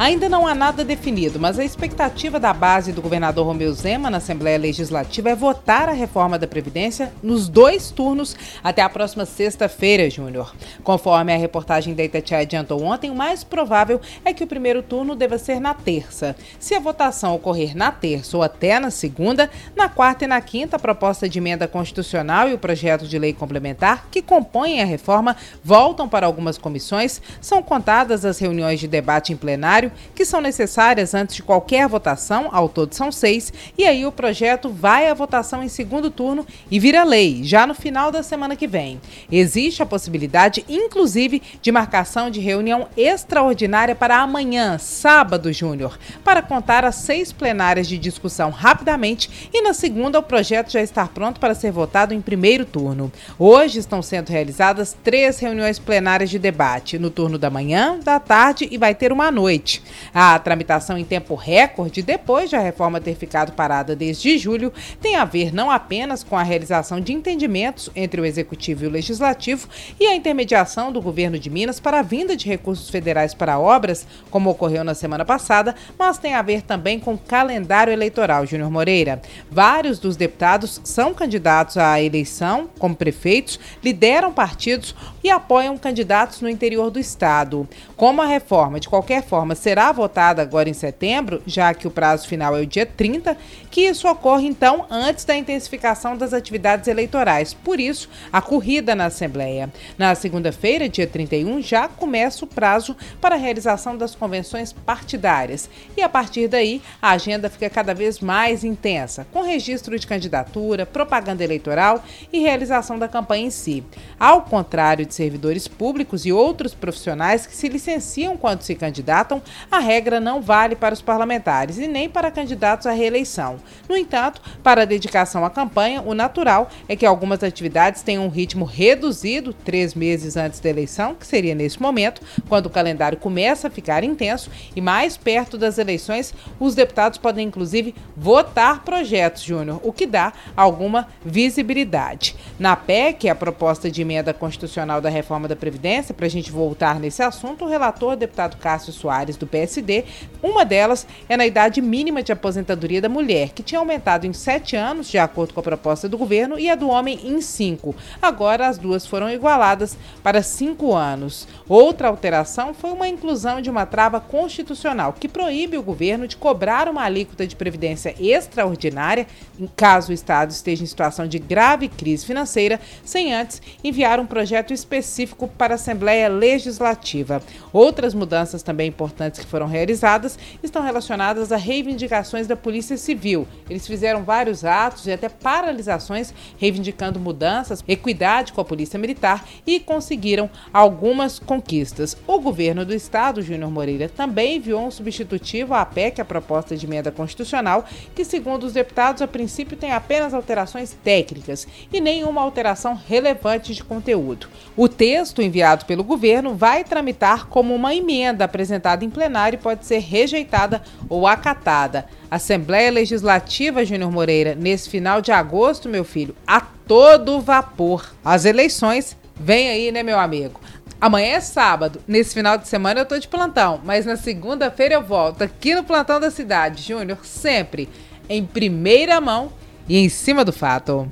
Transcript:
Ainda não há nada definido, mas a expectativa da base do governador Romeu Zema na Assembleia Legislativa é votar a reforma da Previdência nos dois turnos até a próxima sexta-feira, Júnior. Conforme a reportagem da Itatiaia adiantou ontem, o mais provável é que o primeiro turno deva ser na terça. Se a votação ocorrer na terça ou até na segunda, na quarta e na quinta, a proposta de emenda constitucional e o projeto de lei complementar que compõem a reforma voltam para algumas comissões, são contadas as reuniões de debate em plenário que são necessárias antes de qualquer votação, ao todo são seis, e aí o projeto vai à votação em segundo turno e vira lei, já no final da semana que vem. Existe a possibilidade, inclusive, de marcação de reunião extraordinária para amanhã, sábado, Júnior, para contar as seis plenárias de discussão rapidamente e na segunda o projeto já está pronto para ser votado em primeiro turno. Hoje estão sendo realizadas três reuniões plenárias de debate, no turno da manhã, da tarde e vai ter uma à noite. A tramitação em tempo recorde, depois de a reforma ter ficado parada desde julho, tem a ver não apenas com a realização de entendimentos entre o Executivo e o Legislativo e a intermediação do governo de Minas para a vinda de recursos federais para obras, como ocorreu na semana passada, mas tem a ver também com o calendário eleitoral, Júnior Moreira. Vários dos deputados são candidatos à eleição como prefeitos, lideram partidos e apoiam candidatos no interior do estado. Como a reforma, de qualquer forma, será votada agora em setembro, já que o prazo final é o dia 30, que isso ocorre então antes da intensificação das atividades eleitorais. Por isso, a corrida na Assembleia. Na segunda-feira, dia 31, já começa o prazo para a realização das convenções partidárias. E a partir daí, a agenda fica cada vez mais intensa, com registro de candidatura, propaganda eleitoral e realização da campanha em si. Ao contrário de servidores públicos e outros profissionais que se licenciam quando se candidatam, a regra não vale para os parlamentares e nem para candidatos à reeleição. No entanto, para a dedicação à campanha, o natural é que algumas atividades tenham um ritmo reduzido três meses antes da eleição, que seria nesse momento, quando o calendário começa a ficar intenso, e mais perto das eleições, os deputados podem inclusive votar projetos, Júnior, o que dá alguma visibilidade. Na PEC, a proposta de emenda constitucional da reforma da Previdência, para a gente voltar nesse assunto, o relator, deputado Cássio Soares, do PSD. Uma delas é na idade mínima de aposentadoria da mulher, que tinha aumentado em sete anos, de acordo com a proposta do governo, e a do homem em cinco. Agora as duas foram igualadas para cinco anos. Outra alteração foi uma inclusão de uma trava constitucional que proíbe o governo de cobrar uma alíquota de previdência extraordinária, em caso o Estado esteja em situação de grave crise financeira, sem antes enviar um projeto específico para a Assembleia Legislativa. Outras mudanças também importantes que foram realizadas estão relacionadas a reivindicações da Polícia Civil. Eles fizeram vários atos e até paralisações reivindicando mudanças, equidade com a Polícia Militar e conseguiram algumas conquistas. O governo do estado, Júnior Moreira, também enviou um substitutivo à PEC, a proposta de emenda constitucional, que, segundo os deputados, a princípio tem apenas alterações técnicas e nenhuma alteração relevante de conteúdo. O texto enviado pelo governo vai tramitar como uma emenda apresentada em plenário pode ser rejeitada ou acatada. Assembleia Legislativa, Júnior Moreira, nesse final de agosto, meu filho, a todo vapor. As eleições vem aí, né, meu amigo? Amanhã é sábado. Nesse final de semana eu tô de plantão, mas na segunda-feira eu volto aqui no plantão da cidade, Júnior, sempre em primeira mão e em cima do fato.